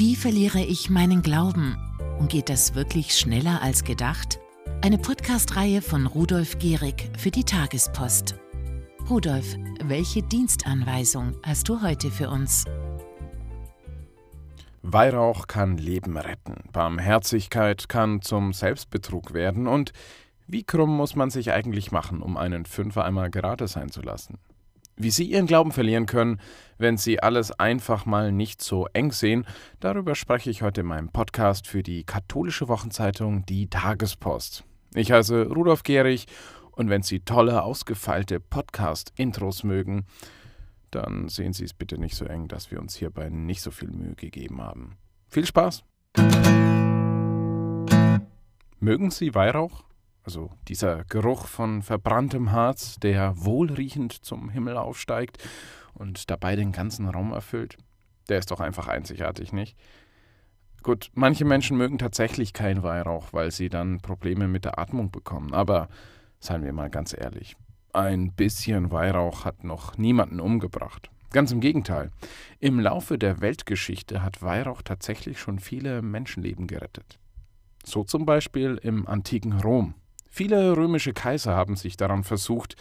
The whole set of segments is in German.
Wie verliere ich meinen Glauben? Und geht das wirklich schneller als gedacht? Eine Podcast-Reihe von Rudolf Gehrig für die Tagespost. Rudolf, welche Dienstanweisung hast du heute für uns? Weihrauch kann Leben retten, Barmherzigkeit kann zum Selbstbetrug werden und wie krumm muss man sich eigentlich machen, um einen Fünfer einmal gerade sein zu lassen? Wie Sie Ihren Glauben verlieren können, wenn Sie alles einfach mal nicht so eng sehen, darüber spreche ich heute in meinem Podcast für die katholische Wochenzeitung Die Tagespost. Ich heiße Rudolf Gehrig und wenn Sie tolle, ausgefeilte Podcast-Intros mögen, dann sehen Sie es bitte nicht so eng, dass wir uns hierbei nicht so viel Mühe gegeben haben. Viel Spaß! Mögen Sie Weihrauch? Also dieser Geruch von verbranntem Harz, der wohlriechend zum Himmel aufsteigt und dabei den ganzen Raum erfüllt, der ist doch einfach einzigartig, nicht? Gut, manche Menschen mögen tatsächlich kein Weihrauch, weil sie dann Probleme mit der Atmung bekommen. Aber seien wir mal ganz ehrlich, ein bisschen Weihrauch hat noch niemanden umgebracht. Ganz im Gegenteil. Im Laufe der Weltgeschichte hat Weihrauch tatsächlich schon viele Menschenleben gerettet. So zum Beispiel im antiken Rom. Viele römische Kaiser haben sich daran versucht,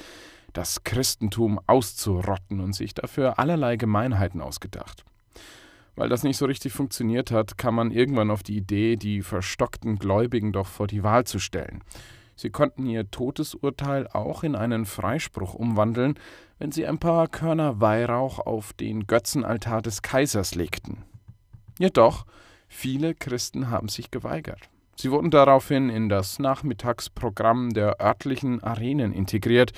das Christentum auszurotten und sich dafür allerlei Gemeinheiten ausgedacht. Weil das nicht so richtig funktioniert hat, kam man irgendwann auf die Idee, die verstockten Gläubigen doch vor die Wahl zu stellen. Sie konnten ihr Todesurteil auch in einen Freispruch umwandeln, wenn sie ein paar Körner Weihrauch auf den Götzenaltar des Kaisers legten. Jedoch, viele Christen haben sich geweigert. Sie wurden daraufhin in das Nachmittagsprogramm der örtlichen Arenen integriert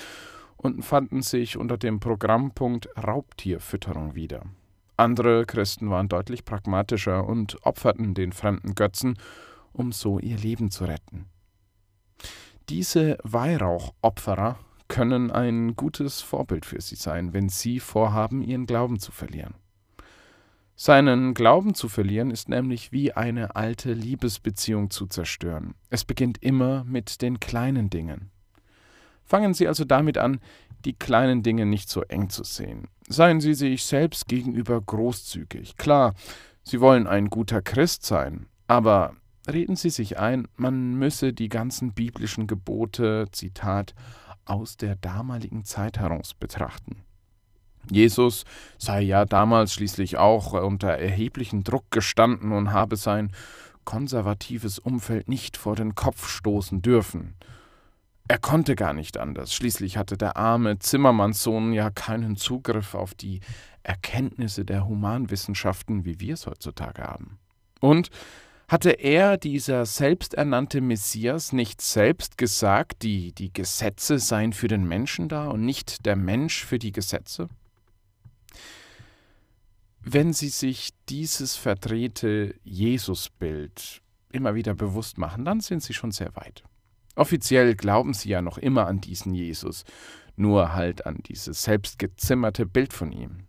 und fanden sich unter dem Programmpunkt Raubtierfütterung wieder. Andere Christen waren deutlich pragmatischer und opferten den fremden Götzen, um so ihr Leben zu retten. Diese Weihrauchopferer können ein gutes Vorbild für sie sein, wenn sie vorhaben, ihren Glauben zu verlieren. Seinen Glauben zu verlieren ist nämlich wie eine alte Liebesbeziehung zu zerstören. Es beginnt immer mit den kleinen Dingen. Fangen Sie also damit an, die kleinen Dinge nicht so eng zu sehen. Seien Sie sich selbst gegenüber großzügig. Klar, Sie wollen ein guter Christ sein, aber reden Sie sich ein, man müsse die ganzen biblischen Gebote, Zitat, aus der damaligen Zeit heraus betrachten. Jesus sei ja damals schließlich auch unter erheblichen Druck gestanden und habe sein konservatives Umfeld nicht vor den Kopf stoßen dürfen. Er konnte gar nicht anders. Schließlich hatte der arme Zimmermannssohn ja keinen Zugriff auf die Erkenntnisse der Humanwissenschaften, wie wir es heutzutage haben. Und hatte er, dieser selbsternannte Messias, nicht selbst gesagt, die, die Gesetze seien für den Menschen da und nicht der Mensch für die Gesetze? Wenn Sie sich dieses verdrehte Jesusbild immer wieder bewusst machen, dann sind Sie schon sehr weit. Offiziell glauben Sie ja noch immer an diesen Jesus, nur halt an dieses selbstgezimmerte Bild von ihm.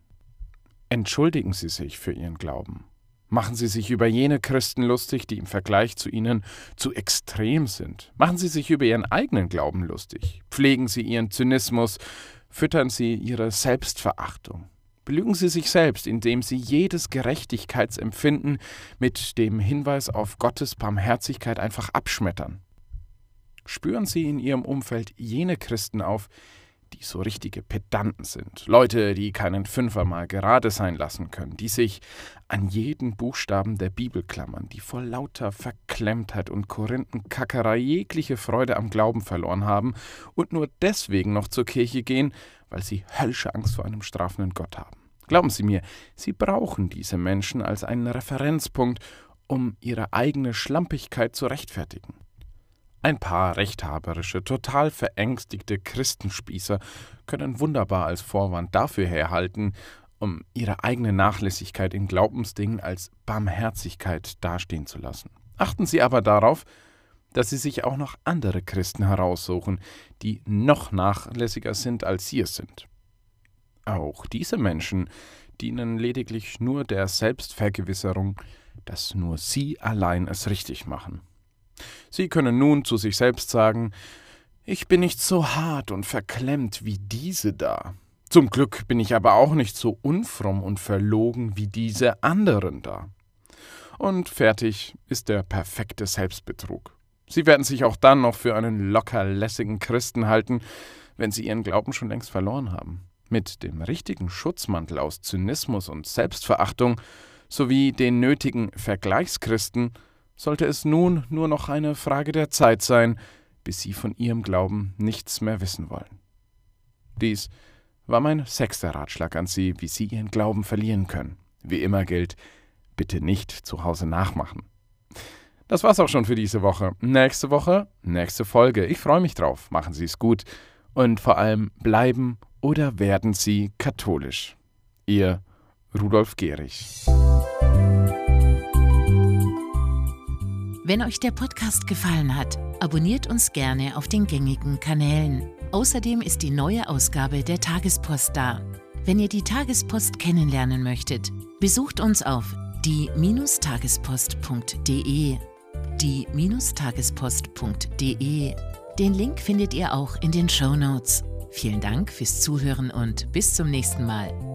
Entschuldigen Sie sich für Ihren Glauben. Machen Sie sich über jene Christen lustig, die im Vergleich zu Ihnen zu extrem sind. Machen Sie sich über Ihren eigenen Glauben lustig. Pflegen Sie Ihren Zynismus. Füttern Sie Ihre Selbstverachtung. Belügen Sie sich selbst, indem Sie jedes Gerechtigkeitsempfinden mit dem Hinweis auf Gottes Barmherzigkeit einfach abschmettern. Spüren Sie in Ihrem Umfeld jene Christen auf, die so richtige Pedanten sind, Leute, die keinen Fünfer mal gerade sein lassen können, die sich an jeden Buchstaben der Bibel klammern, die vor lauter Verklemmtheit und Korinthenkackerei jegliche Freude am Glauben verloren haben und nur deswegen noch zur Kirche gehen, weil sie höllische Angst vor einem strafenden Gott haben. Glauben Sie mir, Sie brauchen diese Menschen als einen Referenzpunkt, um ihre eigene Schlampigkeit zu rechtfertigen. Ein paar rechthaberische, total verängstigte Christenspießer können wunderbar als Vorwand dafür herhalten, um ihre eigene Nachlässigkeit in Glaubensdingen als Barmherzigkeit dastehen zu lassen. Achten Sie aber darauf, dass Sie sich auch noch andere Christen heraussuchen, die noch nachlässiger sind, als Sie es sind. Auch diese Menschen dienen lediglich nur der Selbstvergewisserung, dass nur Sie allein es richtig machen. Sie können nun zu sich selbst sagen, ich bin nicht so hart und verklemmt wie diese da. Zum Glück bin ich aber auch nicht so unfromm und verlogen wie diese anderen da. und fertig ist der perfekte Selbstbetrug. Sie werden sich auch dann noch für einen lockerlässigen Christen halten, wenn sie ihren Glauben schon längst verloren haben. Mit dem richtigen Schutzmantel aus Zynismus und Selbstverachtung sowie den nötigen Vergleichschristen sollte es nun nur noch eine Frage der Zeit sein, bis sie von ihrem Glauben nichts mehr wissen wollen. Dies war mein sechster Ratschlag an Sie, wie Sie Ihren Glauben verlieren können. Wie immer gilt, bitte nicht zu Hause nachmachen. Das war's auch schon für diese Woche. Nächste Woche, nächste Folge. Ich freue mich drauf. Machen Sie es gut. Und vor allem bleiben oder werden Sie katholisch. Ihr Rudolf Gehrig. Wenn euch der Podcast gefallen hat, abonniert uns gerne auf den gängigen Kanälen. Außerdem ist die neue Ausgabe der Tagespost da. Wenn ihr die Tagespost kennenlernen möchtet, besucht uns auf die-tagespost.de. Die-tagespost.de. Den Link findet ihr auch in den Show Notes. Vielen Dank fürs Zuhören und bis zum nächsten Mal.